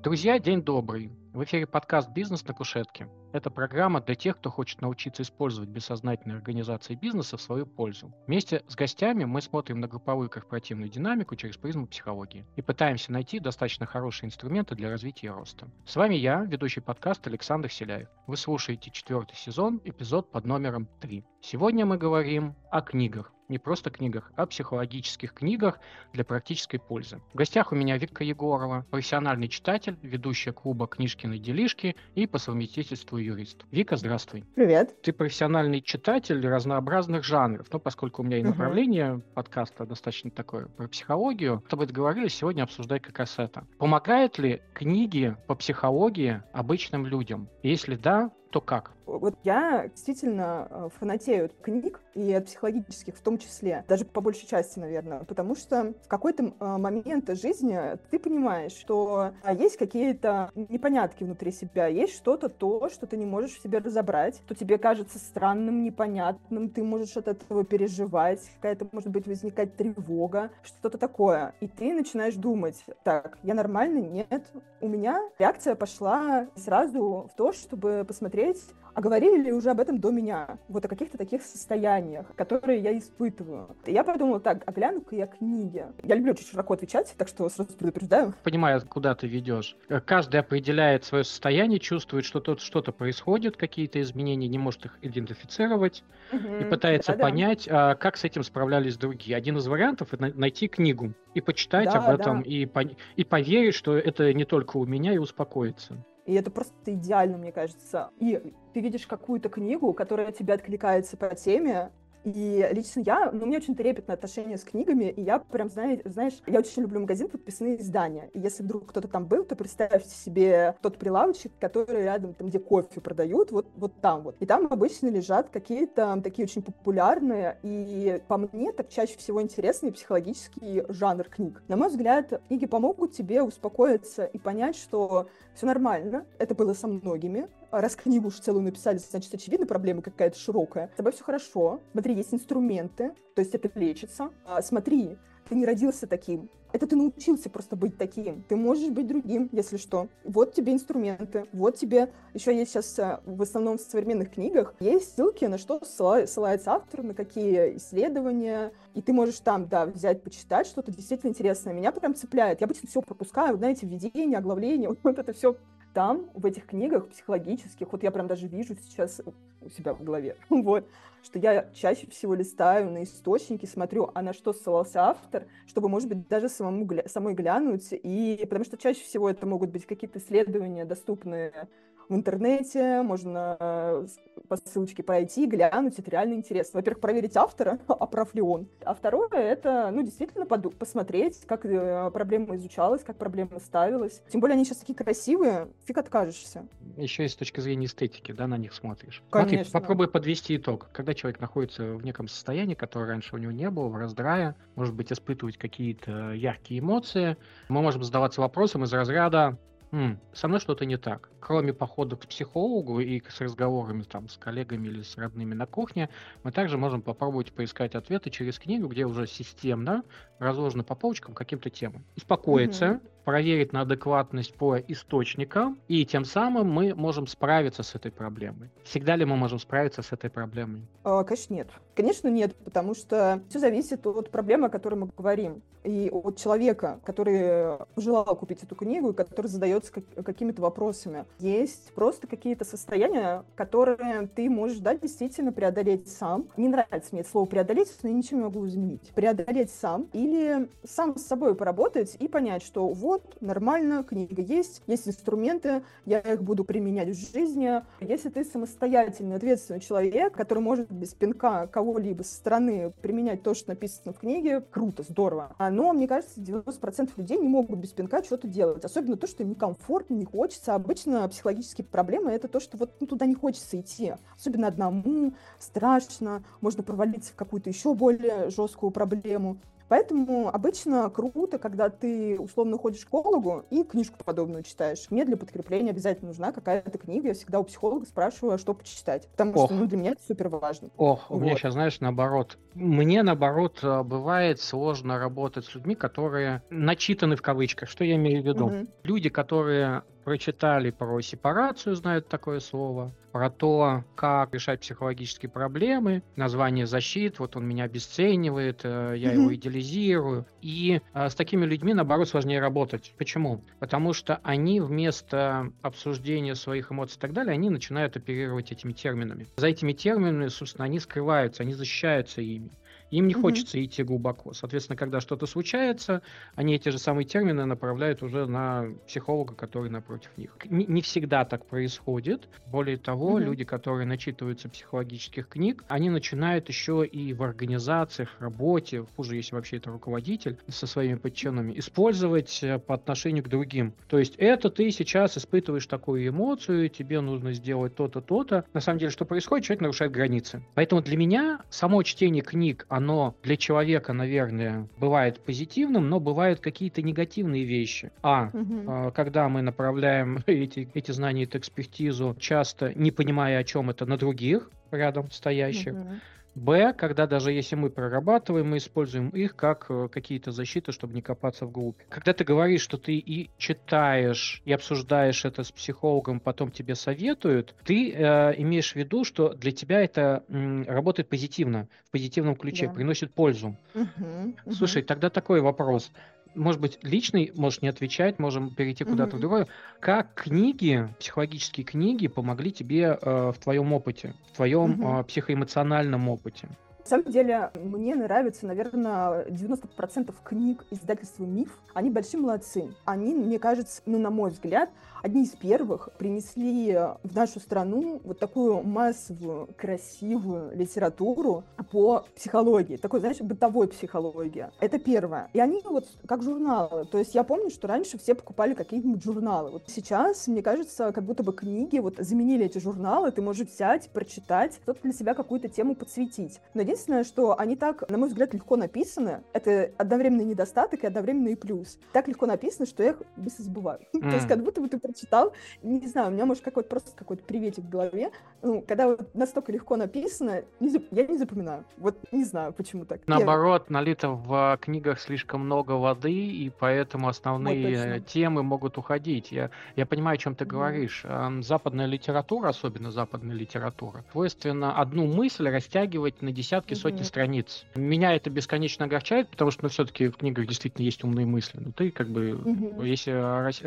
Друзья, день добрый. В эфире подкаст «Бизнес на кушетке». Это программа для тех, кто хочет научиться использовать бессознательные организации бизнеса в свою пользу. Вместе с гостями мы смотрим на групповую корпоративную динамику через призму психологии и пытаемся найти достаточно хорошие инструменты для развития роста. С вами я, ведущий подкаст Александр Селяев. Вы слушаете четвертый сезон, эпизод под номером 3. Сегодня мы говорим о книгах не просто книгах, а психологических книгах для практической пользы. В гостях у меня Вика Егорова, профессиональный читатель, ведущая клуба «Книжкины делишки» и по совместительству юрист. Вика, здравствуй. Привет. Ты профессиональный читатель разнообразных жанров, но поскольку у меня и направление uh-huh. подкаста достаточно такое про психологию, с тобой договорились сегодня обсуждать как раз это. Помогают ли книги по психологии обычным людям? Если да, то как? Вот я действительно э, фанатею от книг и от психологических в том числе, даже по большей части, наверное, потому что в какой-то э, момент жизни ты понимаешь, что а, есть какие-то непонятки внутри себя, есть что-то то, что ты не можешь в себе разобрать, то тебе кажется странным, непонятным, ты можешь от этого переживать, какая-то, может быть, возникать тревога, что-то такое. И ты начинаешь думать, так, я нормальный? Нет. У меня реакция пошла сразу в то, чтобы посмотреть посмотреть, а говорили ли уже об этом до меня, вот о каких-то таких состояниях, которые я испытываю. И я подумала, так, а гляну-ка я книги. Я люблю очень широко отвечать, так что сразу предупреждаю. Понимаю, куда ты ведешь. Каждый определяет свое состояние, чувствует, что тут что-то происходит, какие-то изменения, не может их идентифицировать угу, и пытается да, понять, да. как с этим справлялись другие. Один из вариантов — это найти книгу и почитать да, об этом, да. и, и поверить, что это не только у меня, и успокоиться. И это просто идеально, мне кажется. И ты видишь какую-то книгу, которая тебе откликается по теме, и лично я, ну, у меня очень трепетное отношение с книгами, и я прям, знаешь, знаешь, я очень люблю магазин подписные издания. И если вдруг кто-то там был, то представьте себе тот прилавочек, который рядом, там, где кофе продают, вот, вот там вот. И там обычно лежат какие-то такие очень популярные и, по мне, так чаще всего интересные психологический жанр книг. На мой взгляд, книги помогут тебе успокоиться и понять, что все нормально, это было со многими, раз книгу уж целую написали, значит, очевидно, проблема какая-то широкая. С тобой все хорошо. Смотри, есть инструменты, то есть это лечится. А, смотри, ты не родился таким. Это ты научился просто быть таким. Ты можешь быть другим, если что. Вот тебе инструменты, вот тебе... Еще есть сейчас э, в основном в современных книгах есть ссылки, на что ссылается автор, на какие исследования. И ты можешь там, да, взять, почитать что-то действительно интересное. Меня прям цепляет. Я обычно все пропускаю, знаете, введение, оглавление, вот это все там, в этих книгах психологических, вот я прям даже вижу сейчас у себя в голове, вот, что я чаще всего листаю на источники, смотрю, а на что ссылался автор, чтобы, может быть, даже самому, самой глянуть, и потому что чаще всего это могут быть какие-то исследования, доступные в интернете, можно э, по ссылочке пройти, глянуть, это реально интересно. Во-первых, проверить автора, а прав ли он. А второе, это, ну, действительно посмотреть, как э, проблема изучалась, как проблема ставилась. Тем более они сейчас такие красивые, фиг откажешься. Еще и с точки зрения эстетики, да, на них смотришь. Конечно. Смотри, попробуй подвести итог. Когда человек находится в неком состоянии, которое раньше у него не было, в раздрае, может быть, испытывать какие-то яркие эмоции, мы можем задаваться вопросом из разряда М, со мной что-то не так. Кроме походов к психологу и с разговорами там с коллегами или с родными на кухне, мы также можем попробовать поискать ответы через книгу, где уже системно разложено по полочкам каким-то темам. Успокоиться, угу. Проверить на адекватность по источникам, и тем самым мы можем справиться с этой проблемой. Всегда ли мы можем справиться с этой проблемой? А, конечно, нет. Конечно, нет, потому что все зависит от проблемы, о которой мы говорим, и от человека, который желал купить эту книгу, и который задается какими-то вопросами. Есть просто какие-то состояния, которые ты можешь, да, действительно преодолеть сам. Не нравится мне это слово преодолеть, но я ничего не могу изменить. Преодолеть сам или сам с собой поработать и понять, что вот, нормально, книга есть, есть инструменты, я их буду применять в жизни. Если ты самостоятельный, ответственный человек, который может без пинка кого-либо со стороны применять то, что написано в книге, круто, здорово. Но, мне кажется, 90% людей не могут без пинка что-то делать. Особенно то, что им некомфортно, не хочется. Обычно психологические проблемы — это то, что вот ну, туда не хочется идти. Особенно одному, страшно, можно провалиться в какую-то еще более жесткую проблему. Поэтому обычно круто, когда ты условно ходишь к психологу и книжку подобную читаешь. Мне для подкрепления обязательно нужна какая-то книга. Я всегда у психолога спрашиваю, а что почитать. Потому Ох. что ну, для меня это супер важно. Ох, вот. у меня сейчас, знаешь, наоборот. Мне, наоборот, э, бывает сложно работать с людьми, которые начитаны в кавычках. Что я имею в виду? Угу. Люди, которые прочитали про сепарацию, знают такое слово, про то, как решать психологические проблемы, название защит, вот он меня обесценивает, э, я его идеализирую. И э, с такими людьми, наоборот, сложнее работать. Почему? Потому что они вместо обсуждения своих эмоций и так далее, они начинают оперировать этими терминами. За этими терминами, собственно, они скрываются, они защищаются ими. Им не угу. хочется идти глубоко. Соответственно, когда что-то случается, они эти же самые термины направляют уже на психолога, который напротив них. Не, не всегда так происходит. Более того, угу. люди, которые начитываются психологических книг, они начинают еще и в организациях, работе, хуже, если вообще это руководитель со своими подчиненными, использовать э, по отношению к другим. То есть это ты сейчас испытываешь такую эмоцию, тебе нужно сделать то-то, то-то. На самом деле, что происходит? Человек нарушает границы. Поэтому для меня само чтение книг, оно для человека, наверное, бывает позитивным, но бывают какие-то негативные вещи. А, угу. когда мы направляем эти, эти знания, эту экспертизу, часто не понимая, о чем это, на других рядом стоящих. Угу. Б, когда даже если мы прорабатываем, мы используем их как э, какие-то защиты, чтобы не копаться вглубь. Когда ты говоришь, что ты и читаешь, и обсуждаешь это с психологом, потом тебе советуют, ты э, имеешь в виду, что для тебя это м, работает позитивно, в позитивном ключе, да. приносит пользу. Угу, Слушай, угу. тогда такой вопрос может быть, личный, можешь не отвечать, можем перейти куда-то mm-hmm. в другое. Как книги, психологические книги помогли тебе э, в твоем опыте, в твоем mm-hmm. э, психоэмоциональном опыте? Самом деле, мне нравится, наверное, 90% книг издательства «Миф». Они большие молодцы. Они, мне кажется, ну, на мой взгляд, одни из первых принесли в нашу страну вот такую массовую, красивую литературу по психологии, такой, знаешь, бытовой психологии. Это первое. И они вот как журналы. То есть я помню, что раньше все покупали какие-нибудь журналы. Вот сейчас, мне кажется, как будто бы книги вот заменили эти журналы, ты можешь взять, прочитать, кто-то для себя какую-то тему подсветить. Но единственное, что они так, на мой взгляд, легко написаны. Это одновременно недостаток и одновременно и плюс. Так легко написано, что я их быстро забываю. То есть как будто бы ты прочитал. Не знаю, у меня, может, какой-то просто какой-то приветик в голове. Ну, когда вот настолько легко написано, не зап... я не запоминаю. Вот не знаю, почему так. Наоборот, я... налито в книгах слишком много воды, и поэтому основные вот темы могут уходить. Я, я понимаю, о чем ты mm. говоришь. Западная литература, особенно западная литература, свойственно одну мысль растягивать на десятки, mm-hmm. сотни страниц. Меня это бесконечно огорчает, потому что, ну, все-таки в книгах действительно есть умные мысли. Ну, ты как бы, mm-hmm. если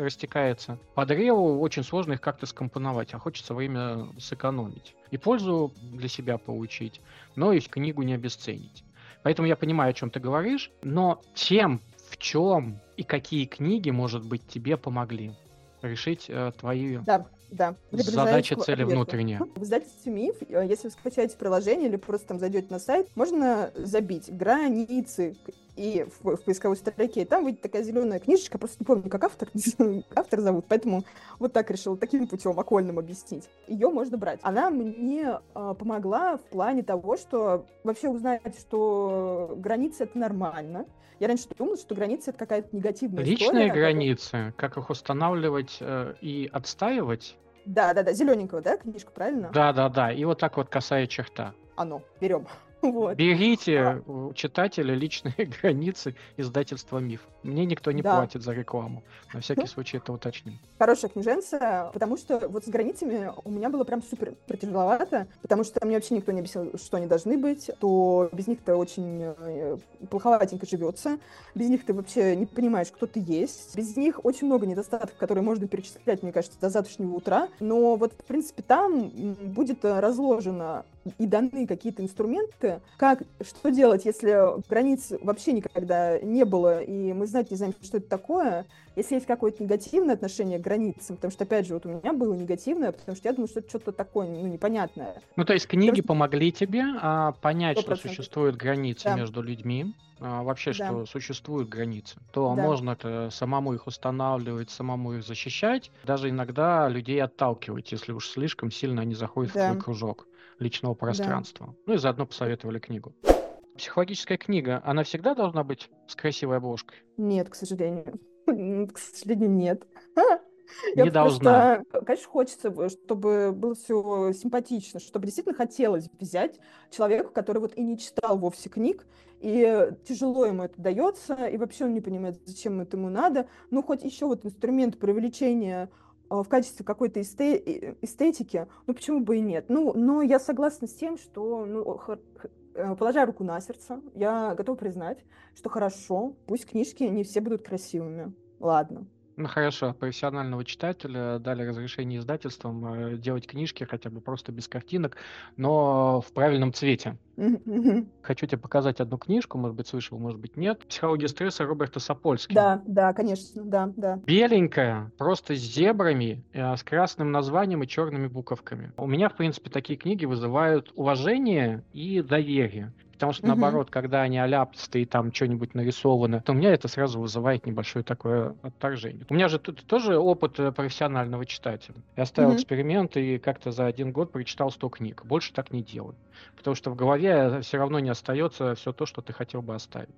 растекается под древу очень сложно их как-то скомпоновать, а хочется время сэкономить. И пользу для себя получить, но и книгу не обесценить. Поэтому я понимаю, о чем ты говоришь, но чем, в чем и какие книги, может быть, тебе помогли решить э, твои да. Да. Задача цели внутренняя. В издательстве МИФ, э, если вы скачаете приложение или просто там зайдете на сайт, можно забить границы и в, в поисковой строке, и там выйдет такая зеленая книжечка, просто не помню, как автор, автор зовут, поэтому вот так решил таким путем окольным объяснить. Ее можно брать. Она мне э, помогла в плане того, что вообще узнать, что границы это нормально. Я раньше думала, что границы это какая-то негативная Личные история. границы, как их устанавливать э, и отстаивать, да, да, да, зелененького, да, книжка, правильно? Да, да, да. И вот так вот касая черта. Оно, берем. Вот. Берите а. читателя личные границы издательства «Миф». Мне никто не да. платит за рекламу. На всякий случай это уточним. Хорошая книженция, потому что вот с границами у меня было прям супер протяжеловато, потому что мне вообще никто не объяснил, что они должны быть, то без них-то очень э, плоховатенько живется, без них ты вообще не понимаешь, кто ты есть, без них очень много недостатков, которые можно перечислять, мне кажется, до завтрашнего утра, но вот, в принципе, там будет разложено и даны какие-то инструменты, как, что делать, если границ вообще никогда не было, и мы знать не знаем, что это такое, если есть какое-то негативное отношение к границам, потому что, опять же, вот у меня было негативное, потому что я думаю, что это что-то такое, ну, непонятное. Ну, то есть книги потому... помогли тебе а, понять, 100%. что существуют границы да. между людьми, а, вообще, да. что существуют границы, то да. можно это самому их устанавливать, самому их защищать, даже иногда людей отталкивать, если уж слишком сильно они заходят да. в твой кружок личного пространства. Да. Ну и заодно посоветовали книгу. Психологическая книга, она всегда должна быть с красивой обложкой? Нет, к сожалению. К сожалению, нет. Не должна. Просто, конечно, хочется, чтобы было все симпатично, чтобы действительно хотелось взять человека, который вот и не читал вовсе книг, и тяжело ему это дается, и вообще он не понимает, зачем это ему надо. Ну, хоть еще вот инструмент привлечения в качестве какой-то эстетики, ну почему бы и нет? Ну, но я согласна с тем, что, ну, э, положа руку на сердце, я готова признать, что хорошо, пусть книжки не все будут красивыми. Ладно, ну хорошо, профессионального читателя дали разрешение издательствам э, делать книжки хотя бы просто без картинок, но в правильном цвете. Хочу тебе показать одну книжку, может быть, слышал, может быть, нет. «Психология стресса» Роберта Сапольски. Да, да, конечно, да, да. Беленькая, просто с зебрами, э, с красным названием и черными буковками. У меня, в принципе, такие книги вызывают уважение и доверие. Потому что, наоборот, когда они аляпстые, там что-нибудь нарисовано, то у меня это сразу вызывает небольшое такое отторжение. У меня же тут тоже опыт э, профессионального читателя. Я ставил эксперимент и как-то за один год прочитал 100 книг. Больше так не делаю. Потому что в голове все равно не остается все то, что ты хотел бы оставить.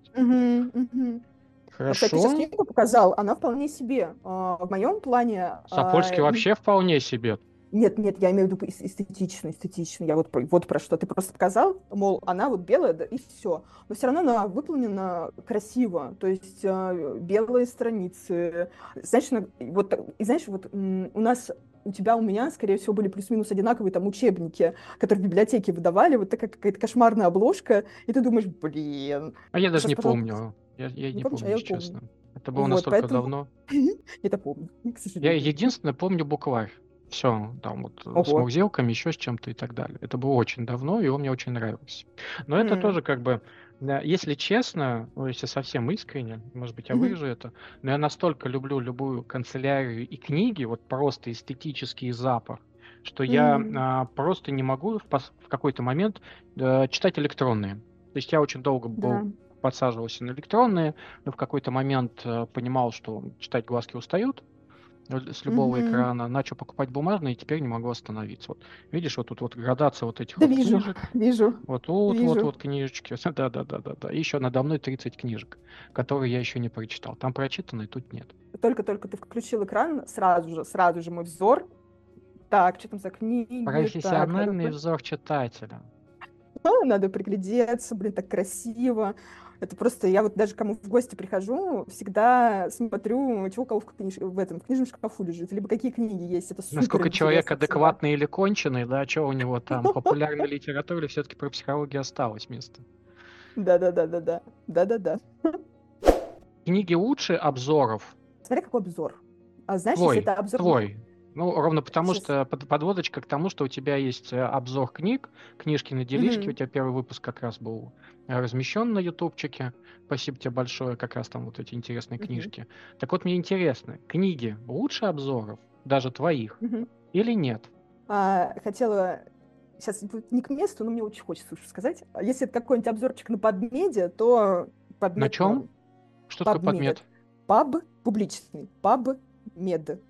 Хорошо. Кстати, сейчас книгу показал, она вполне себе. А, в моем плане... Сапольский а, вообще вполне себе. Нет, нет, я имею в виду эстетично, эстетично. Я вот, вот про что ты просто показал, мол, она вот белая, да, и все. Но все равно она выполнена красиво. То есть э, белые страницы. Знаешь, на, вот, и знаешь, вот у нас у тебя, у меня, скорее всего, были плюс-минус одинаковые там учебники, которые в библиотеке выдавали, вот такая какая-то кошмарная обложка, и ты думаешь, блин. А я даже не помню. Я, я не, не помню, а честно. Помню. Это было вот, настолько поэтому... давно. Это помню, к сожалению. Я единственное помню букварь. Все, там вот э, Ого. с мурзилками, еще с чем-то и так далее. Это было очень давно, и он мне очень нравился. Но это тоже как бы, если честно, ну, если совсем искренне, может быть, я выражу это, но я настолько люблю любую канцелярию и книги, вот просто эстетический запах, что я а, просто не могу в, пос- в какой-то момент а, читать электронные. То есть я очень долго был Да. подсаживался на электронные, но в какой-то момент а, понимал, что читать глазки устают, с любого mm-hmm. экрана, начал покупать бумажные, и теперь не могу остановиться. Вот видишь, вот тут вот градация вот этих да вот вижу, книжек. Вижу. Вот тут вижу. вот вот книжечки. Да, да, да, да, да. И еще надо мной 30 книжек, которые я еще не прочитал. Там прочитанные, тут нет. Только-только ты включил экран, сразу же, сразу же мой взор. Так, что там за книги? Профессиональный так, взор читателя. Надо приглядеться, блин, так красиво. Это просто, я вот даже кому в гости прихожу, всегда смотрю, чего у кого в, книж... в этом в книжном шкафу лежит, либо какие книги есть. Это супер Насколько человек адекватный или конченый, да, что у него там популярной литературе все-таки про психологию осталось место. Да-да-да-да-да. Да-да-да. Книги лучше обзоров? Смотри, какой обзор. А знаешь, твой, если это обзор... Твой. Ну, ровно потому, что под, подводочка к тому, что у тебя есть э, обзор книг, книжки на делишки, mm-hmm. у тебя первый выпуск как раз был э, размещен на ютубчике. Спасибо тебе большое, как раз там вот эти интересные mm-hmm. книжки. Так вот, мне интересно, книги лучше обзоров, даже твоих, mm-hmm. или нет? А, хотела сейчас будет не к месту, но мне очень хочется сказать. Если это какой-нибудь обзорчик на подмеде, то подмед... На чем? Что такое подмед? Паб публичный. Паб мед.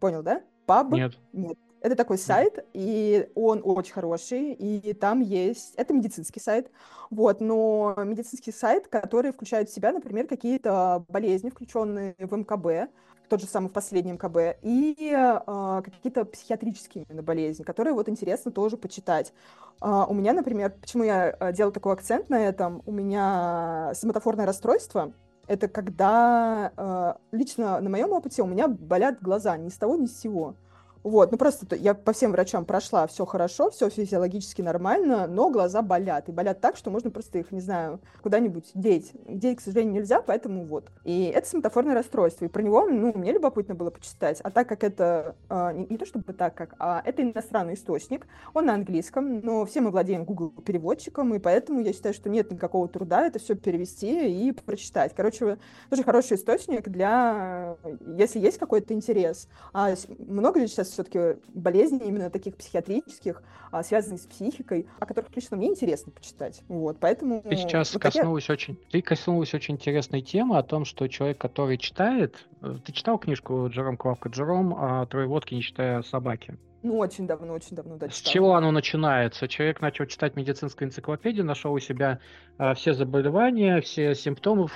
Понял, да? Паб? Нет. Нет. Это такой сайт, и он очень хороший, и там есть... Это медицинский сайт, вот, но медицинский сайт, который включает в себя, например, какие-то болезни, включенные в МКБ, тот же самый в последнем МКБ, и э, какие-то психиатрические именно болезни, которые вот интересно тоже почитать. Uh, у меня, например, почему я э, делаю такой акцент на этом, у меня соматофорное расстройство, это когда э, лично на моем опыте у меня болят глаза ни с того, ни с сего. Вот, ну просто я по всем врачам прошла, все хорошо, все физиологически нормально, но глаза болят. И болят так, что можно просто их, не знаю, куда-нибудь деть. Деть, к сожалению, нельзя, поэтому вот. И это соматофорное расстройство. И про него, ну, мне любопытно было почитать. А так как это, э, не, не то чтобы так как, а это иностранный источник, он на английском, но все мы владеем Google переводчиком, и поэтому я считаю, что нет никакого труда это все перевести и прочитать. Короче, тоже хороший источник для, если есть какой-то интерес. А много ли сейчас все-таки болезни именно таких психиатрических, а, связанных с психикой, о которых лично мне интересно почитать. Вот, поэтому... Ты сейчас вот коснулась такие... очень... Ты коснулась очень интересной темы о том, что человек, который читает... Э, ты читал книжку Джером Клавка Джером «Трое водки, не читая собаки»? Ну, очень давно, очень давно, да, С чего оно начинается? Человек начал читать медицинскую энциклопедию, нашел у себя а, все заболевания, все симптомы,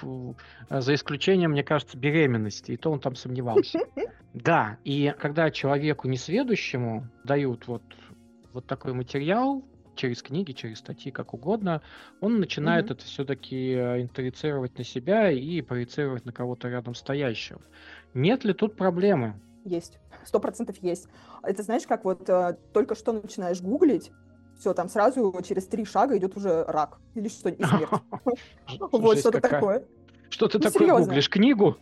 а, за исключением, мне кажется, беременности, и то он там сомневался. Да, и когда человеку несведущему дают вот, вот такой материал, через книги, через статьи, как угодно, он начинает Мгм. это все-таки интроицировать на себя и проецировать на кого-то рядом стоящего. Нет ли тут проблемы? Есть. Сто процентов есть. Это знаешь, как вот э, только что начинаешь гуглить, все, там сразу через три шага идет уже рак или что, и смерть. Вот что-то такое. Что ты Ну, такое гуглишь? Книгу?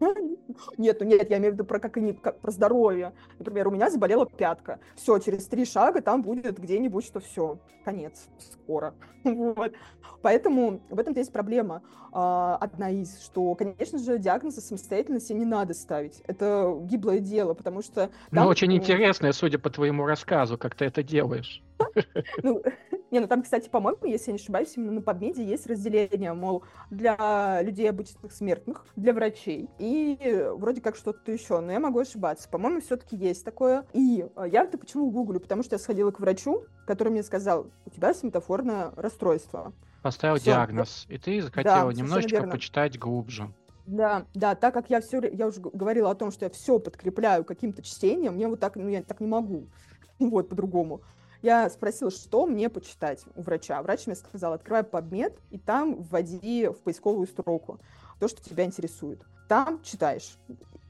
Нет, ну нет, я имею в виду про, как, они- как- про здоровье. Например, у меня заболела пятка. Все, через три шага там будет где-нибудь, что все, конец, скоро. Вот. Поэтому в этом есть проблема. А, Одна из, что, конечно же, диагнозы самостоятельно себе не надо ставить. Это гиблое дело, потому что... Ну, там, очень м, интересное, судя по твоему рассказу, как ты это делаешь. Ну, не, ну там, кстати, по-моему, если я не ошибаюсь, именно на подмеде есть разделение, мол, для людей обычных смертных, для врачей и э, вроде как что-то еще, но я могу ошибаться. По-моему, все-таки есть такое. И э, я это почему гуглю? Потому что я сходила к врачу, который мне сказал, у тебя светофорное расстройство. Поставил Всё. диагноз, и ты захотела совершенно немножечко почитать глубже. Да, да, так как я все, я уже говорила о том, что я все подкрепляю каким-то чтением, мне вот так, ну, я так не могу, вот, по-другому. Я спросила, что мне почитать у врача. Врач мне сказал, открывай PubMed, и там вводи в поисковую строку то, что тебя интересует. Там читаешь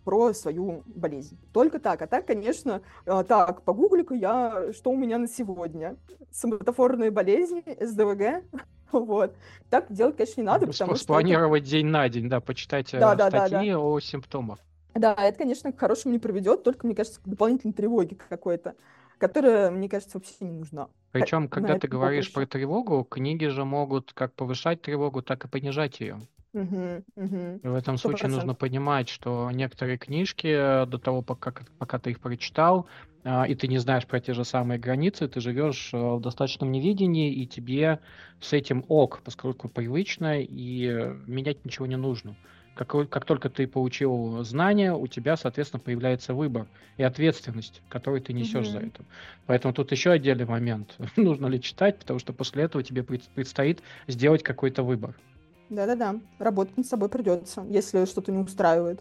про свою болезнь. Только так. А так, конечно, э, так, погугли-ка я, что у меня на сегодня. Соматофорные болезни, СДВГ, вот. Так делать, конечно, не надо, потому что... Спланировать день на день, да, почитать э, Да, да, да, статьи о симптомах. Да, это, конечно, к хорошему не приведет, только, мне кажется, к дополнительной тревоге какой-то, которая, мне кажется, вообще не нужна. Причем, когда ты говоришь поприще. про тревогу, книги же могут как повышать тревогу, так и понижать ее. Мгм, мгм. И в этом Сто случае нужно понимать, что некоторые книжки до того, пока, пока ты их прочитал, а, и ты не знаешь про те же самые границы, ты живешь э, в достаточном невидении, и тебе с этим ок, поскольку привычно, и э, менять ничего не нужно. Как, как только ты получил знания, у тебя, соответственно, появляется выбор и ответственность, которую ты несешь за Мгм. это. Поэтому тут еще отдельный момент. Нужно ли читать, потому что после этого тебе пред- предстоит сделать какой-то выбор. Да-да-да, работать над собой придется, если что-то не устраивает.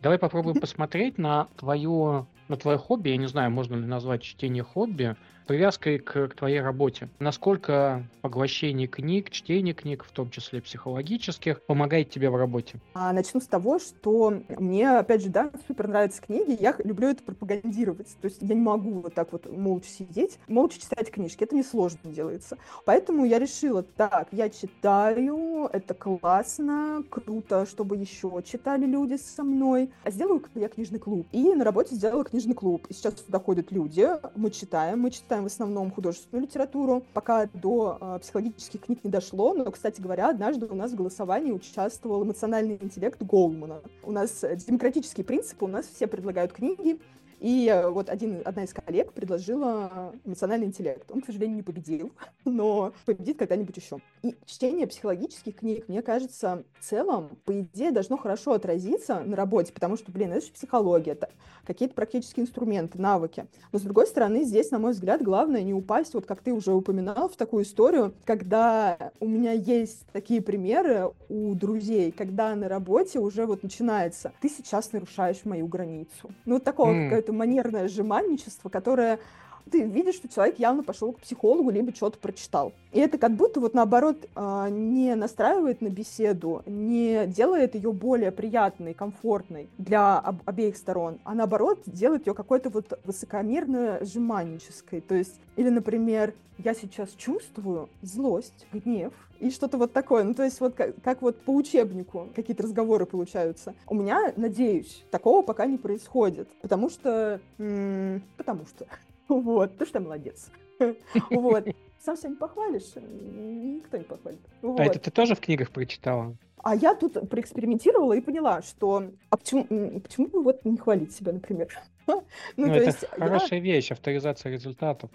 Давай попробуем посмотреть на твою, на твое хобби. Я не знаю, можно ли назвать чтение хобби привязкой к, к твоей работе. Насколько поглощение книг, чтение книг, в том числе психологических, помогает тебе в работе? А начну с того, что мне, опять же, да, супер нравятся книги, я люблю это пропагандировать. То есть я не могу вот так вот молча сидеть, молча читать книжки. Это несложно делается. Поэтому я решила, так, я читаю, это классно, круто, чтобы еще читали люди со мной. А сделаю я книжный клуб. И на работе сделала книжный клуб. И сейчас туда ходят люди, мы читаем, мы читаем в основном художественную литературу. Пока до э, психологических книг не дошло, но, кстати говоря, однажды у нас в голосовании участвовал эмоциональный интеллект Голмана. У нас э, демократические принципы, у нас все предлагают книги, и э, вот один, одна из коллег предложила эмоциональный интеллект. Он, к сожалению, не победил, но победит когда-нибудь еще. И чтение психологических книг, мне кажется, в целом, по идее, должно хорошо отразиться на работе, потому что, блин, это же психология, это какие-то практические инструменты, навыки. Но, с другой стороны, здесь, на мой взгляд, главное не упасть, вот как ты уже упоминал, в такую историю, когда у меня есть такие примеры у друзей, когда на работе уже вот начинается, ты сейчас нарушаешь мою границу. Ну, вот такого М. какое-то манерное сжимальничество, которое ты видишь, что человек явно пошел к психологу, либо что-то прочитал. И это как будто вот наоборот а, не настраивает на беседу, не делает ее более приятной, комфортной для об- обеих сторон, а наоборот делает ее какой-то вот высокомерно сжиманнической. То есть, или, например, я сейчас чувствую злость, гнев, и что-то вот такое. Ну, то есть вот как, как вот по учебнику какие-то разговоры получаются. У меня, надеюсь, такого пока не происходит, потому что... м, потому что... Вот, ты что молодец. Вот. Сам себя не похвалишь, никто не похвалит. А это ты тоже в книгах прочитала? А я тут проэкспериментировала и поняла, что... А почему, почему бы вот не хвалить себя, например? Ну, Ну, то это есть я... хорошая вещь, авторизация результатов.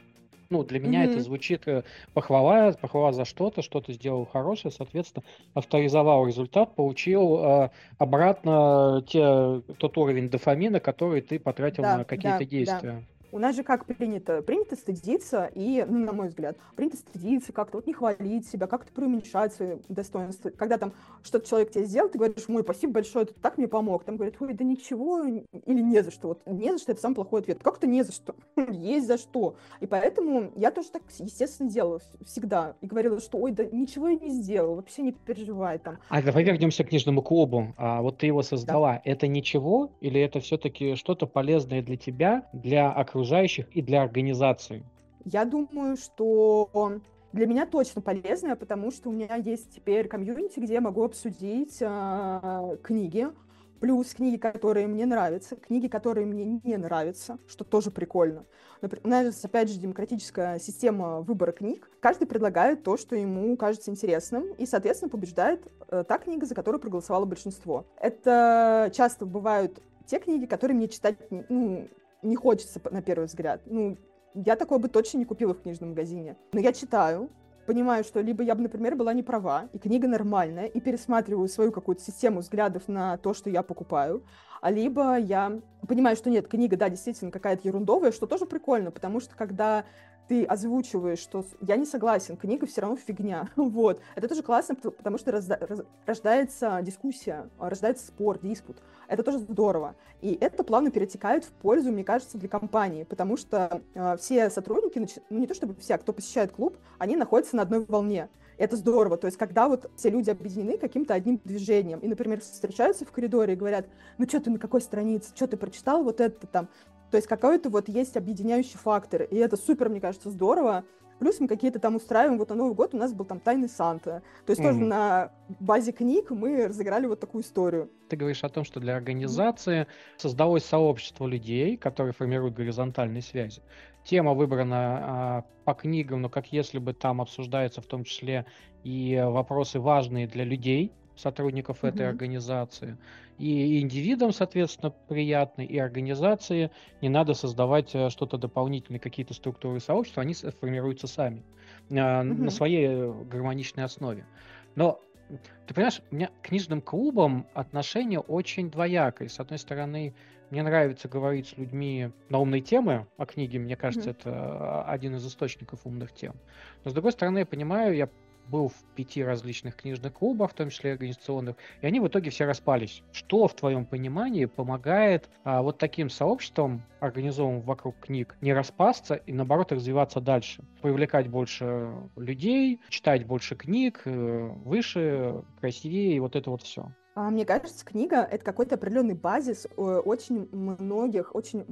Ну, для меня это Мгм. звучит э, похвала, похвала за что-то, что-то сделал хорошее, соответственно, авторизовал результат, получил э, обратно те, тот уровень дофамина, который ты потратил Да, на какие-то да, да. У нас же как принято? Принято стыдиться и, ну, на мой взгляд, принято стыдиться, как-то вот не хвалить себя, как-то преуменьшать свои достоинства. Когда там что-то человек тебе сделал, ты говоришь, мой, спасибо большое, ты так мне помог. Там говорят, ой, да ничего, или не за что. Вот не за что, это самый плохой ответ. Как-то не за что. Есть за что. И поэтому я тоже так, естественно, делала всегда. И говорила, что, ой, да ничего я не сделала, вообще не переживай там. А давай вернемся к книжному клубу. А, вот ты его создала. Да. Это ничего или это все-таки что-то полезное для тебя, для окружающих и для организации? Я думаю, что для меня точно полезное, потому что у меня есть теперь комьюнити, где я могу обсудить э, книги, плюс книги, которые мне нравятся, книги, которые мне не нравятся, что тоже прикольно. Например, у нас, опять же, демократическая система выбора книг. Каждый предлагает то, что ему кажется интересным, и, соответственно, побеждает э, та книга, за которую проголосовало большинство. Это часто бывают те книги, которые мне читать ну, не хочется на первый взгляд. Ну, я такое бы точно не купила в книжном магазине. Но я читаю, понимаю, что либо я бы, например, была не права, и книга нормальная, и пересматриваю свою какую-то систему взглядов на то, что я покупаю, а либо я понимаю, что нет, книга, да, действительно какая-то ерундовая, что тоже прикольно, потому что когда ты озвучиваешь, что я не согласен, книга все равно фигня. Вот. Это тоже классно, потому что разда- раз- рождается дискуссия, рождается спор, диспут. Это тоже здорово. И это плавно перетекает в пользу, мне кажется, для компании, потому что э, все сотрудники, ну не то чтобы все, а кто посещает клуб, они находятся на одной волне. Это здорово. То есть, когда вот все люди объединены каким-то одним движением, и, например, встречаются в коридоре и говорят, ну что ты на какой странице, что ты прочитал вот это там, то есть какой-то вот есть объединяющий фактор, и это супер, мне кажется, здорово. Плюс мы какие-то там устраиваем, вот на Новый год у нас был там «Тайный Санта». То есть mm-hmm. тоже на базе книг мы разыграли вот такую историю. Ты говоришь о том, что для организации mm-hmm. создалось сообщество людей, которые формируют горизонтальные связи. Тема выбрана а, по книгам, но как если бы там обсуждаются в том числе и вопросы важные для людей, сотрудников mm-hmm. этой организации. И индивидам, соответственно, приятно, и организации не надо создавать э, что-то дополнительное, какие-то структуры сообщества, они формируются сами mm-hmm. на своей э, гармоничной основе. Но ты понимаешь, у меня к книжным клубам отношение очень двоякое. С одной стороны, мне нравится говорить с людьми на умные темы о книге, мне кажется, mm-hmm. это один из источников умных тем. Но с другой стороны, я понимаю, я был в пяти различных книжных клубах, в том числе организационных, и они в итоге все распались. Что в твоем понимании помогает а, вот таким сообществам, организованным вокруг книг, не распасться и наоборот развиваться дальше? Привлекать больше людей, читать больше книг, э, выше, красивее и вот это вот все. А, мне кажется, книга — это какой-то определенный базис э, очень многих, очень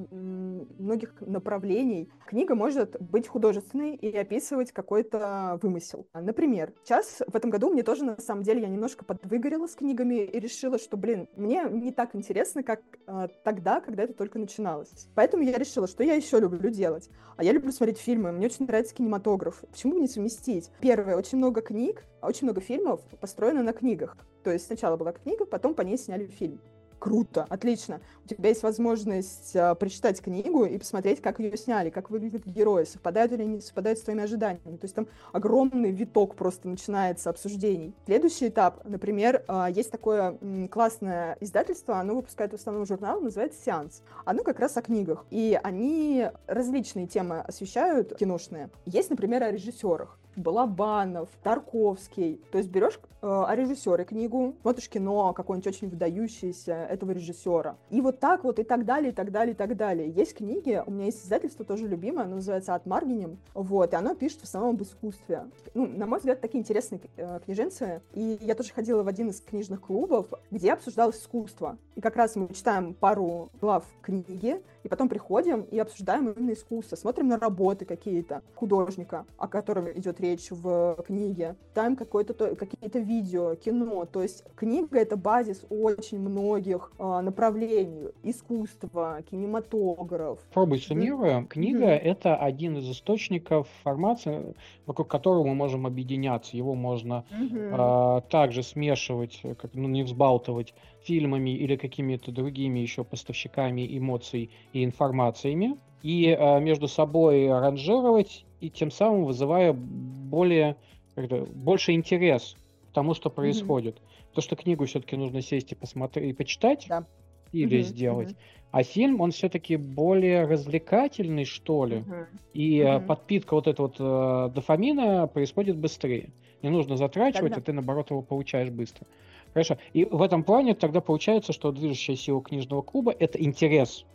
многих направлений. Книга может быть художественной и описывать какой-то вымысел. Например, сейчас в этом году мне тоже, на самом деле, я немножко подвыгорела с книгами и решила, что, блин, мне не так интересно, как э, тогда, когда это только начиналось. Поэтому я решила, что я еще люблю делать. А я люблю смотреть фильмы, мне очень нравится кинематограф. Почему бы не совместить? Первое, очень много книг, очень много фильмов построено на книгах. То есть сначала была книга, потом по ней сняли фильм. Круто, отлично. У тебя есть возможность э, прочитать книгу и посмотреть, как ее сняли, как выглядят герои, совпадают или не совпадают с твоими ожиданиями. То есть там огромный виток просто начинается обсуждений. Следующий этап, например, э, есть такое м, классное издательство, оно выпускает в основном журнал, называется «Сеанс». Оно как раз о книгах. И они различные темы освещают киношные. Есть, например, о режиссерах. Балабанов, Тарковский. То есть берешь э, о режиссере книгу, смотришь кино какое-нибудь очень выдающееся этого режиссера. И вот так вот, и так далее, и так далее, и так далее. Есть книги, у меня есть издательство тоже любимое, оно называется «От Маргинем», вот, и оно пишет в основном об искусстве. Ну, на мой взгляд, такие интересные э, книженцы. И я тоже ходила в один из книжных клубов, где обсуждалось искусство. И как раз мы читаем пару глав книги, и потом приходим и обсуждаем именно искусство, смотрим на работы какие-то художника, о котором идет речь в книге, ставим какое-то какие-то видео, кино, то есть книга это базис очень многих э, направлений, искусство, кинематограф. Пробуй суммируя, книга mm-hmm. это один из источников информации, вокруг которого мы можем объединяться, его можно mm-hmm. э, также смешивать, как, ну не взбалтывать фильмами или какими-то другими еще поставщиками эмоций и информациями, и э, между собой ранжировать, и тем самым вызывая более, больше интерес к тому, что происходит. Mm-hmm. То, что книгу все-таки нужно сесть и посмотреть и почитать. Да. стиле mm-hmm. сделать. Mm-hmm. А фильм, он все-таки более развлекательный, что ли. Mm-hmm. И mm-hmm. подпитка вот этого вот э, дофамина происходит быстрее. Не нужно затрачивать, Тогда. а ты, наоборот, его получаешь быстро. Хорошо. И в этом плане тогда получается, что движущая сила книжного клуба — это интерес.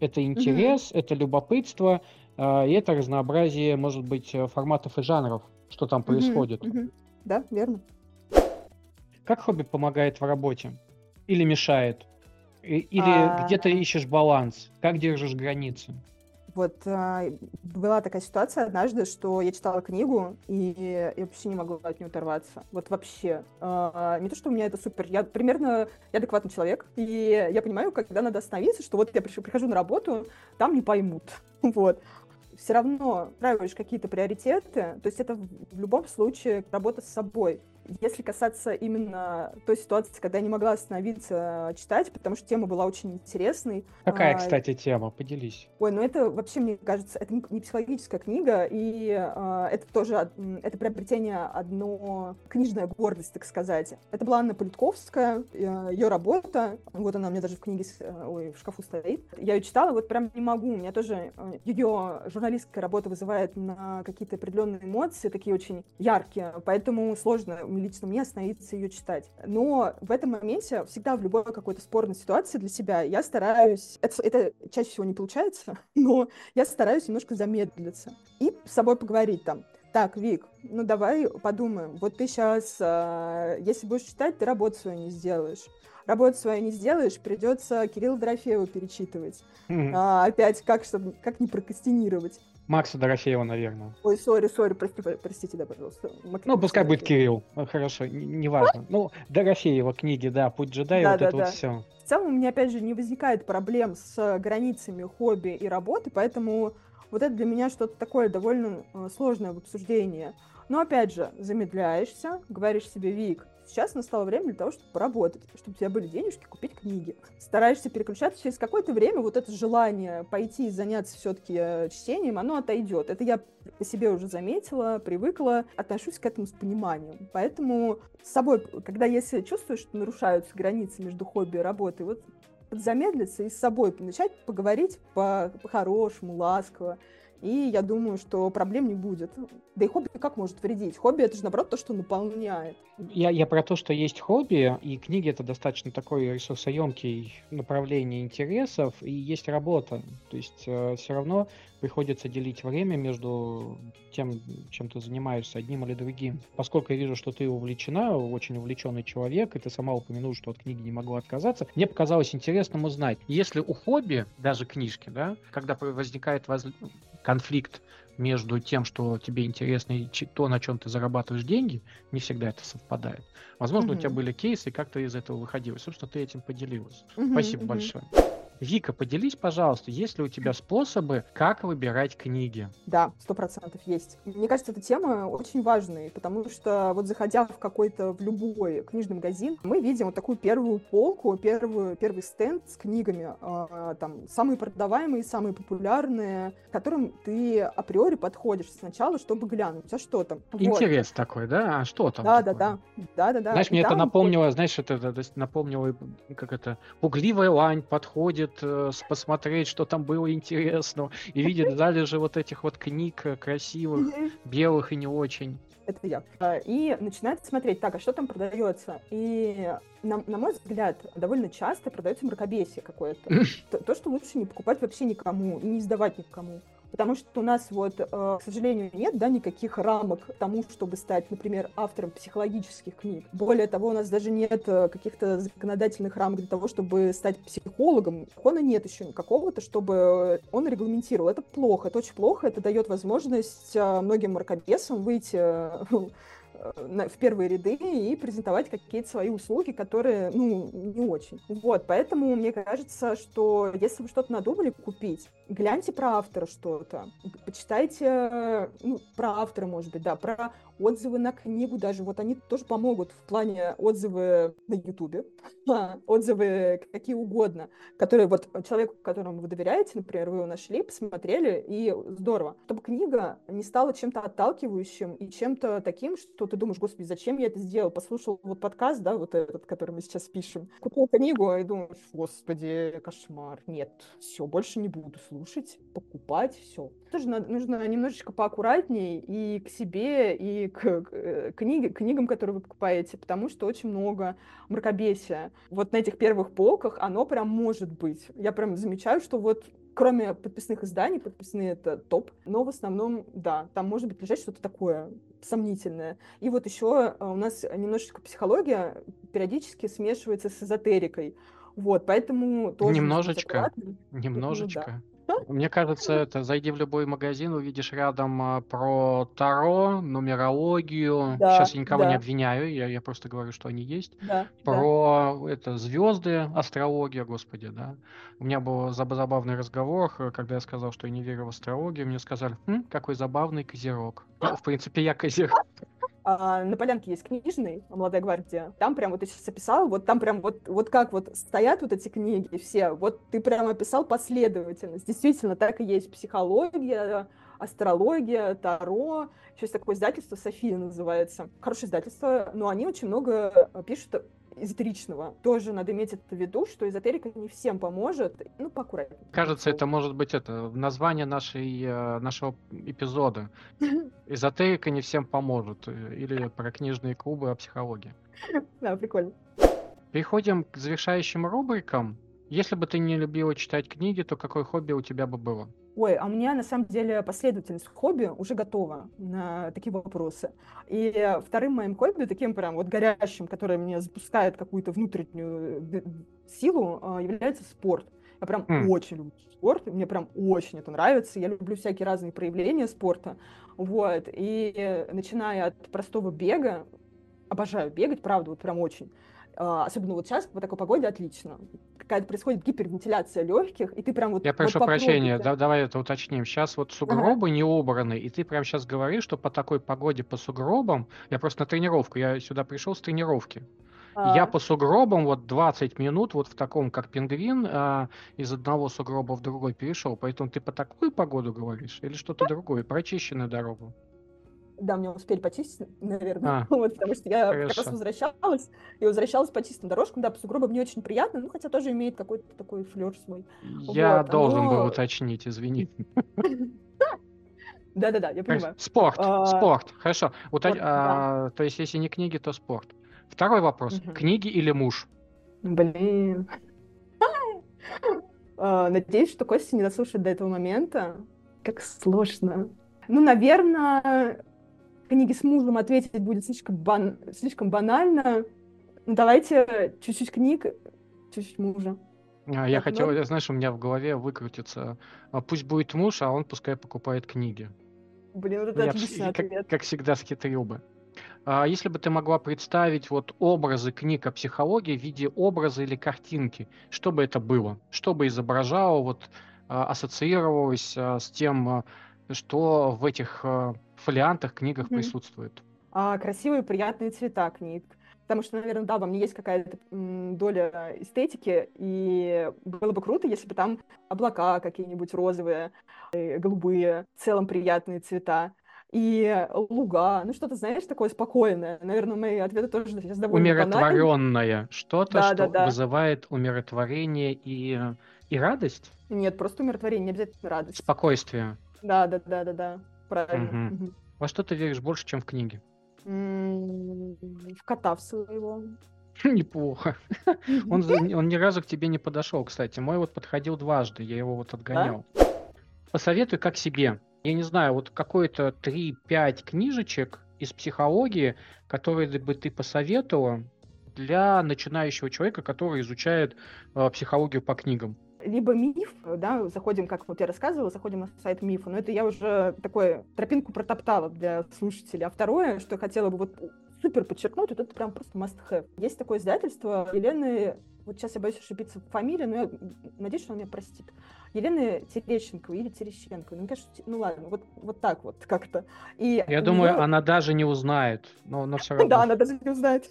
Это интерес, mm-hmm. это любопытство, и это разнообразие, может быть, э, форматов и жанров, что там происходит. Mm-hmm. Да, верно. Как хобби помогает в работе? Или мешает? Или а... где ты ищешь баланс? Как держишь границы? Вот а, была такая ситуация однажды, что я читала книгу, и я вообще не могла от нее оторваться. Вот вообще. А, не то, что у меня это супер. Я примерно я адекватный человек, и я понимаю, когда надо остановиться, что вот я прихожу на работу, там не поймут. Вот все равно устраиваешь какие-то приоритеты, то есть это в любом случае работа с собой. Если касаться именно той ситуации, когда я не могла остановиться читать, потому что тема была очень интересной. Какая, а, кстати, тема? Поделись. Ой, ну это вообще, мне кажется, это не психологическая книга, и а, это тоже, это приобретение одно, книжная гордость, так сказать. Это была Анна Политковская, э, ее работа, вот она у меня даже в книге, э, ой, в шкафу стоит. Я ее читала, вот прям не могу, у меня тоже э, ее журналистская работа вызывает на какие-то определенные эмоции, такие очень яркие, поэтому сложно лично мне остановиться ее читать. Но в этом моменте всегда в любой какой-то спорной ситуации для себя я стараюсь, это, это чаще всего не получается, но я стараюсь немножко замедлиться и с собой поговорить там. Так, Вик, ну давай подумаем. Вот ты сейчас, э, если будешь читать, ты работу свою не сделаешь. Работу свою не сделаешь, придется Кирилла Дорофеева перечитывать. Mm-hmm. А, опять, как, чтобы, как не прокрастинировать. Макса Дорофеева, наверное. Ой, сори, сори, прости, простите, да, пожалуйста. Мак... Ну, пускай будет Кирилл. Ну, хорошо, неважно. Не ну, Дорофеева книги, да, Путь джедая, да, вот да, это да. вот все. В целом у меня, опять же, не возникает проблем с границами хобби и работы, поэтому вот это для меня что-то такое довольно э, сложное в обсуждении. Но опять же, замедляешься, говоришь себе, Вик, сейчас настало время для того, чтобы поработать, чтобы у тебя были денежки купить книги. Стараешься переключаться, через какое-то время вот это желание пойти и заняться все-таки э, чтением, оно отойдет. Это я по себе уже заметила, привыкла, отношусь к этому с пониманием. Поэтому с собой, когда если чувствуешь, что нарушаются границы между хобби и работой, вот замедлиться и с собой начать поговорить по-хорошему, ласково, и я думаю, что проблем не будет. Да и хобби как может вредить? Хобби это же наоборот то, что наполняет. Я, я про то, что есть хобби, и книги это достаточно такой ресурсоемкий направление интересов, и есть работа. То есть э, все равно приходится делить время между тем, чем ты занимаешься, одним или другим. Поскольку я вижу, что ты увлечена, очень увлеченный человек, и ты сама упомянула, что от книги не могла отказаться, мне показалось интересным узнать, если у хобби, даже книжки, да, когда возникает воз конфликт между тем, что тебе интересно, и то, на чем ты зарабатываешь деньги, не всегда это совпадает. Возможно, mm-hmm. у тебя были кейсы, и как ты из этого выходила. Собственно, ты этим поделилась. Mm-hmm, Спасибо mm-hmm. большое. Вика, поделись, пожалуйста, есть ли у тебя способы, как выбирать книги? Да, сто процентов есть. Мне кажется, эта тема очень важная, потому что вот заходя в какой-то, в любой книжный магазин, мы видим вот такую первую полку, первую, первый стенд с книгами, э, там, самые продаваемые, самые популярные, к которым ты априори подходишь сначала, чтобы глянуть, а что там? Интерес вот. такой, да? А что там? Да, такое? да, да, да, да, да. Знаешь, мне это напомнило, знаешь, это, это напомнило, как это, пугливая лань подходит ходит э, посмотреть, что там было интересного, и видит залежи вот этих вот книг э, красивых, белых и не очень. Это я. А, и начинает смотреть, так, а что там продается? И, на, на мой взгляд, довольно часто продается мракобесие какое-то. то, то, что лучше не покупать вообще никому и не сдавать никому. Потому что у нас вот, э, к сожалению, нет да, никаких рамок тому, чтобы стать, например, автором психологических книг. Более того, у нас даже нет э, каких-то законодательных рамок для того, чтобы стать психологом. Закона нет еще никакого-то, чтобы он регламентировал. Это плохо, это очень плохо. Это дает возможность э, многим мракобесам выйти в первые ряды и презентовать какие-то свои услуги, которые, ну, не очень. Вот, поэтому мне кажется, что если вы что-то надумали купить, гляньте про автора что-то, почитайте, ну, про автора, может быть, да, про отзывы на книгу даже, вот они тоже помогут в плане отзывы на Ютубе, отзывы какие угодно, которые вот человеку, которому вы доверяете, например, вы его нашли, посмотрели, и здорово. Чтобы книга не стала чем-то отталкивающим и чем-то таким, что ты думаешь, господи, зачем я это сделал? Послушал вот подкаст, да, вот этот, который мы сейчас пишем, купил книгу и думаешь, господи, кошмар, нет, все, больше не буду слушать, покупать, все. Тоже надо, нужно немножечко поаккуратнее и к себе, и к, к э, книге, книгам, которые вы покупаете, потому что очень много мракобесия. Вот на этих первых полках оно прям может быть. Я прям замечаю, что вот кроме подписных изданий, подписные это топ, но в основном, да, там может быть лежать что-то такое сомнительное. И вот еще э, у нас немножечко психология периодически смешивается с эзотерикой. Вот, поэтому тоже... Немножечко, немножечко. Ну, да. Мне кажется, это зайди в любой магазин, увидишь рядом а, про Таро, нумерологию. Да, Сейчас я никого да. не обвиняю, я, я просто говорю, что они есть. Да, про да. это звезды, астрология, господи, да. У меня был забавный разговор, когда я сказал, что я не верю в астрологию, мне сказали, хм, какой забавный козерог. Ну, в принципе, я козерог. А, на Полянке есть книжный, «Молодая гвардия». Там прям вот ты сейчас описал, вот там прям вот, вот как вот стоят вот эти книги все, вот ты прям описал последовательность. Действительно, так и есть психология, астрология, таро. Еще есть такое издательство, София называется. Хорошее издательство, но они очень много пишут эзотеричного. Тоже надо иметь это в виду, что эзотерика не всем поможет. Ну, поаккуратнее. Кажется, это может быть это название нашей, э, нашего эпизода. Эзотерика не всем поможет. Э, или про книжные клубы о психологии. Да, прикольно. Переходим к завершающим рубрикам. Если бы ты не любила читать книги, то какое хобби у тебя бы было? Ой, а у меня на самом деле последовательность хобби уже готова на такие вопросы. И вторым моим хобби, таким прям вот горящим, которое мне запускает какую-то внутреннюю э, силу, а, является спорт. Я прям mm. очень люблю спорт, мне прям очень это нравится. Я люблю всякие разные проявления спорта. Вот. И начиная от простого бега, обожаю бегать, правда, вот прям очень. Особенно вот сейчас по такой погоде отлично. Какая-то происходит гипервентиляция легких, и ты прям вот... Я прошу вот прощения, да, давай это уточним. Сейчас вот сугробы ага. не убраны, и ты прям сейчас говоришь, что по такой погоде по сугробам, я просто на тренировку, я сюда пришел с тренировки. Я по сугробам вот 20 минут вот в таком, как пингвин, а, из одного сугроба в другой перешел. Поэтому ты по такую погоду говоришь или что-то другое, прочищенную дорогу? Да, мне успели почистить, наверное, а, вот, потому что я хорошо. как раз возвращалась, и возвращалась по чистым дорожкам, да, по сугробам не очень приятно, ну, хотя тоже имеет какой-то такой флер свой. Я вот, должен но... был уточнить, извини. Да-да-да, я понимаю. Спорт, а, спорт, хорошо. А, то есть, если не книги, то спорт. Второй вопрос. Книги или муж? Блин. Надеюсь, что Костя не дослушает до этого момента. Как сложно. Ну, наверное, книги с мужем ответить будет слишком, бан... слишком банально. Ну, давайте чуть-чуть книг, чуть-чуть мужа. А, я так, хотел, ну... знаешь, у меня в голове выкрутится. А пусть будет муж, а он пускай покупает книги. Блин, вот это я отличный ответ. Как, как всегда, схитрил бы. А если бы ты могла представить вот образы книг о психологии в виде образа или картинки, что бы это было? Что бы изображало, вот а, ассоциировалось а, с тем, что в этих фолиантах, книгах mm-hmm. присутствует. А, красивые, приятные цвета книг. Потому что, наверное, да, во мне есть какая-то доля эстетики, и было бы круто, если бы там облака какие-нибудь розовые, э, голубые, в целом приятные цвета и луга, ну что-то, знаешь, такое спокойное. Наверное, мои ответы тоже сейчас довольно Умиротворенное. Что-то, да, что да, да. вызывает умиротворение и, и радость? Нет, просто умиротворение, не обязательно радость. Спокойствие. Да, да, да, да, да. Правильно. Угу. Во что ты веришь больше, чем в книги? В кота в своего. Неплохо. Он, он ни разу к тебе не подошел, кстати. Мой вот подходил дважды, я его вот отгонял. Да? Посоветуй как себе. Я не знаю, вот какой-то 3-5 книжечек из психологии, которые бы ты посоветовала для начинающего человека, который изучает э, психологию по книгам либо миф, да, заходим, как вот я рассказывала, заходим на сайт мифа, но это я уже такое тропинку протоптала для слушателей. А второе, что я хотела бы вот супер подчеркнуть, вот это прям просто must have. Есть такое издательство Елены вот сейчас я боюсь ошибиться в фамилии, но я надеюсь, что он меня простит. Елена Терещенко или Терещенко. Ну, конечно, ну ладно, вот, вот так вот как-то. И я думаю, нее... она даже не узнает, но, но все равно. Да, она даже не узнает.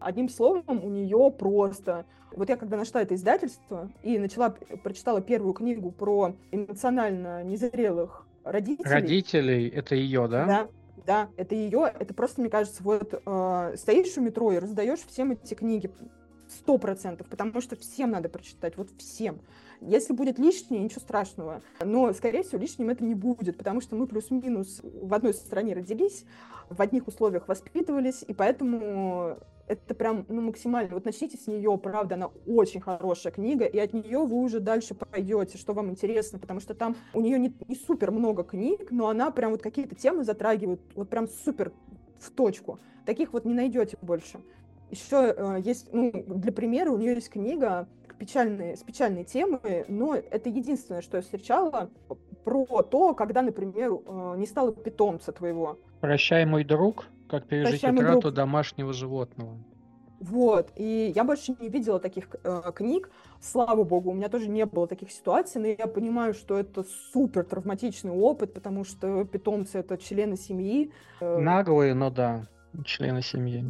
Одним словом, у нее просто... Вот я когда нашла это издательство и начала, прочитала первую книгу про эмоционально незрелых родителей. Родителей, это ее, да? Да, да, это ее, это просто, мне кажется, вот э, стоишь у метро и раздаешь всем эти книги, сто процентов, потому что всем надо прочитать, вот всем. Если будет лишнее, ничего страшного. Но, скорее всего, лишним это не будет, потому что мы плюс-минус в одной стране родились, в одних условиях воспитывались, и поэтому это прям ну, максимально. Вот начните с нее, правда, она очень хорошая книга, и от нее вы уже дальше пойдете, что вам интересно, потому что там у нее не, не супер много книг, но она прям вот какие-то темы затрагивает, вот прям супер в точку. Таких вот не найдете больше. Еще э, есть, ну, для примера, у нее есть книга печальные, с печальной темой, но это единственное, что я встречала про то, когда, например, э, не стало питомца твоего. Прощай, мой друг, как пережить Прощай, утрату друг. домашнего животного. Вот, и я больше не видела таких э, книг, слава богу, у меня тоже не было таких ситуаций, но я понимаю, что это супер травматичный опыт, потому что питомцы это члены семьи. Э, Наглые, но да члены семьи.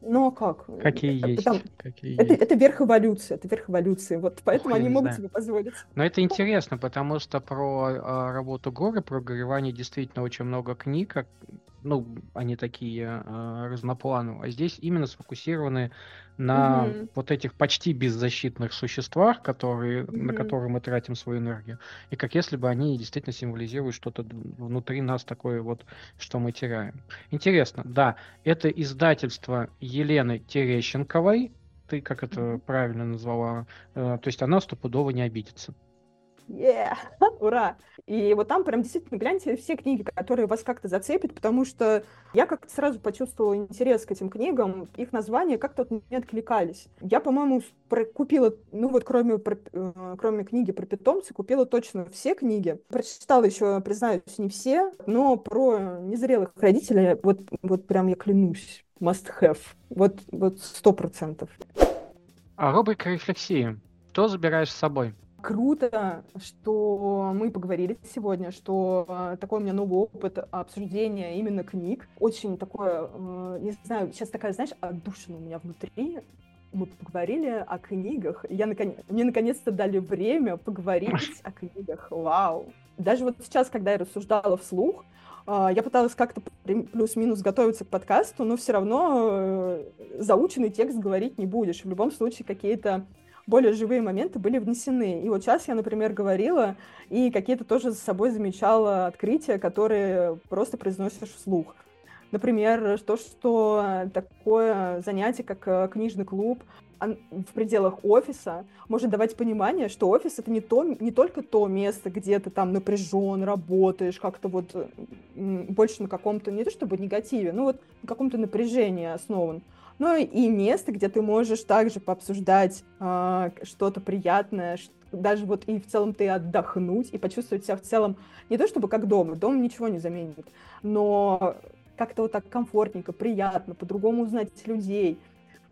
Ну а как? Какие это, есть. Там, какие это, есть. это верх эволюции, это верх эволюции. Вот поэтому Ох, они могут знаю. себе позволить. Но это интересно, потому что про а, работу горы, про горевание действительно очень много книг, ну, они такие э, разноплановые, а здесь именно сфокусированы на угу. вот этих почти беззащитных существах, которые, угу. на которые мы тратим свою энергию, и как если бы они действительно символизируют что-то внутри нас такое вот, что мы теряем. Интересно, да, это издательство Елены Терещенковой, ты как это правильно назвала, э, то есть она стопудово не обидится. Yeah! Ура! И вот там прям действительно гляньте все книги, которые вас как-то зацепят, потому что я как-то сразу почувствовала интерес к этим книгам, их названия как-то не откликались. Я, по-моему, купила, ну вот кроме, э, кроме книги про питомца, купила точно все книги. Прочитала еще, признаюсь, не все, но про незрелых родителей, вот, вот прям я клянусь, must have. Вот, вот сто процентов. А рубрика рефлексии. Что забираешь с собой? Круто, что мы поговорили сегодня, что э, такой у меня новый опыт обсуждения именно книг. Очень такое, э, не знаю, сейчас такая, знаешь, отдушина у меня внутри. Мы поговорили о книгах. Я наконец, мне наконец-то дали время поговорить о книгах. Вау! Даже вот сейчас, когда я рассуждала вслух, э, я пыталась как-то плюс-минус готовиться к подкасту, но все равно заученный текст говорить не будешь. В любом случае какие-то более живые моменты были внесены. И вот сейчас я, например, говорила и какие-то тоже за собой замечала открытия, которые просто произносишь вслух. Например, то, что такое занятие, как э, книжный клуб, в пределах офиса может давать понимание, что офис это не, то, не только то место, где ты там напряжен, работаешь, как-то вот больше на каком-то, не то чтобы негативе, но вот на каком-то напряжении основан, ну и место, где ты можешь также пообсуждать э, что-то приятное, даже вот и в целом ты отдохнуть и почувствовать себя в целом не то чтобы как дома, дом ничего не заменит, но как-то вот так комфортненько, приятно, по-другому узнать людей,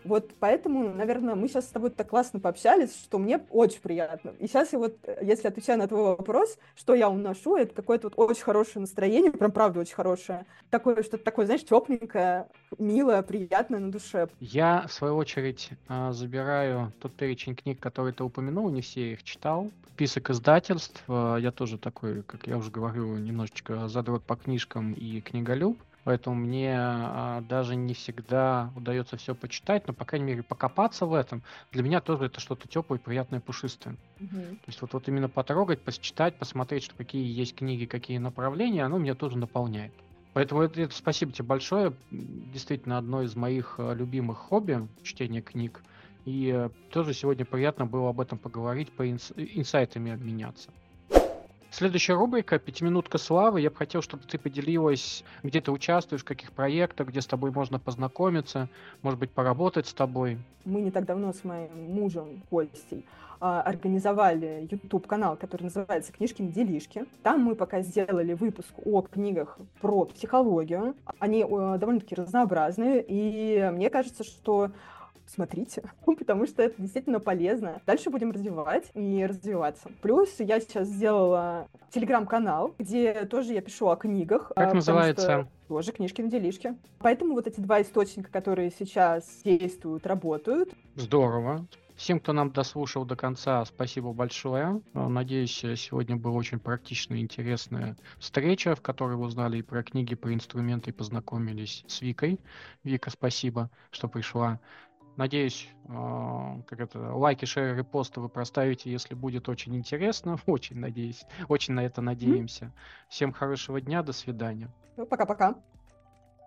вот поэтому, наверное, мы сейчас с тобой так классно пообщались, что мне очень приятно. И сейчас я вот, э, если отвечаю на твой вопрос, что я уношу, это какое-то вот очень хорошее настроение, прям правда очень хорошее. Такое, что-то такое, знаешь, тепленькое, милое, приятное на душе. Я, в свою очередь, а, забираю тот перечень книг, которые ты упомянул, не все их читал. Список издательств. А, я тоже такой, как я уже говорю, немножечко задрот по книжкам и книголюб. Поэтому мне а, даже не всегда удается все почитать, но, по крайней мере, покопаться в этом, для меня тоже это что-то теплое, приятное, пушистое. Mm-hmm. То есть вот, вот именно потрогать, почитать, посмотреть, что какие есть книги, какие направления, оно меня тоже наполняет. Поэтому это, это спасибо тебе большое. Действительно, одно из моих а, любимых хобби — чтение книг. И э, тоже сегодня приятно было об этом поговорить, по инс- инсайтами обменяться. Следующая рубрика «Пятиминутка славы». Я бы хотел, чтобы ты поделилась, где ты участвуешь, в каких проектах, где с тобой можно познакомиться, может быть, поработать с тобой. Мы не так давно с моим мужем Костей а, организовали YouTube-канал, который называется «Книжки-делишки». Там мы пока сделали выпуск о книгах про психологию. Они довольно-таки разнообразные, и мне кажется, что смотрите, потому что это действительно полезно. Дальше будем развивать и развиваться. Плюс я сейчас сделала телеграм-канал, где тоже я пишу о книгах. Как называется? Тоже книжки на делишке. Поэтому вот эти два источника, которые сейчас действуют, работают. Здорово. Всем, кто нам дослушал до конца, спасибо большое. Э, надеюсь, сегодня была очень практичная и интересная встреча, в которой вы узнали и про книги, про инструменты, и познакомились с Викой. Вика, спасибо, что пришла. Надеюсь, э, как это, лайки, шеры, репосты вы проставите, если будет очень интересно. Очень надеюсь, очень на это надеемся. Всем хорошего дня, до свидания. Пока-пока.